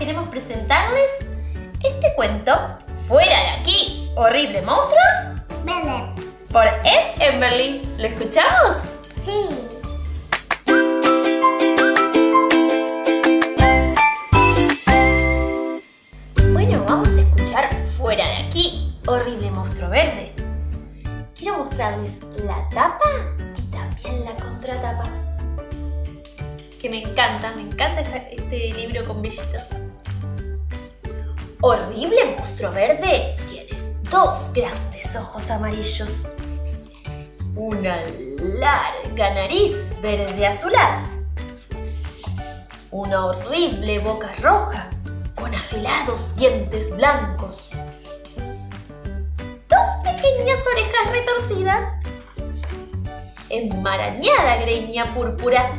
queremos presentarles este cuento Fuera de aquí, horrible monstruo. Belén. Por Ed Emberly. ¿Lo escuchamos? Sí. Bueno, vamos a escuchar Fuera de aquí, horrible monstruo verde. Quiero mostrarles la tapa y también la contratapa que me encanta, me encanta este libro con brillitos. Horrible monstruo verde tiene dos grandes ojos amarillos, una larga nariz verde azulada, una horrible boca roja con afilados dientes blancos, dos pequeñas orejas retorcidas, enmarañada greña púrpura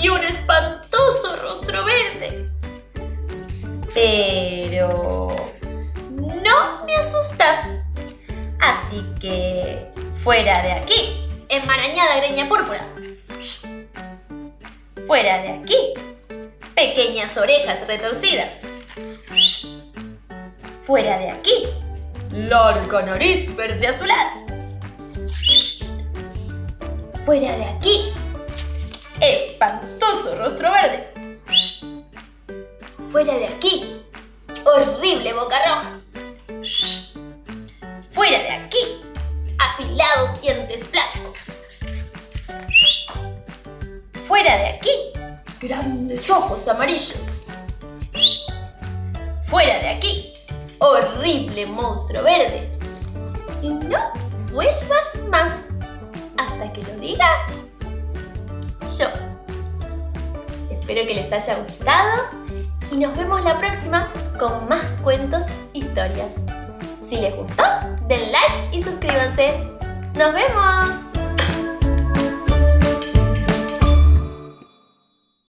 y un espantoso rostro verde. Pero no me asustas. Así que fuera de aquí, enmarañada greña púrpura. Fuera de aquí, pequeñas orejas retorcidas. Fuera de aquí, larga nariz verde azulada. Fuera de aquí, Fuera de aquí, horrible boca roja. Fuera de aquí, afilados dientes blancos. Fuera de aquí, grandes ojos amarillos. Fuera de aquí, horrible monstruo verde. Y no vuelvas más hasta que lo diga yo. Espero que les haya gustado y nos vemos la próxima con más cuentos, historias. Si les gustó, den like y suscríbanse. ¡Nos vemos!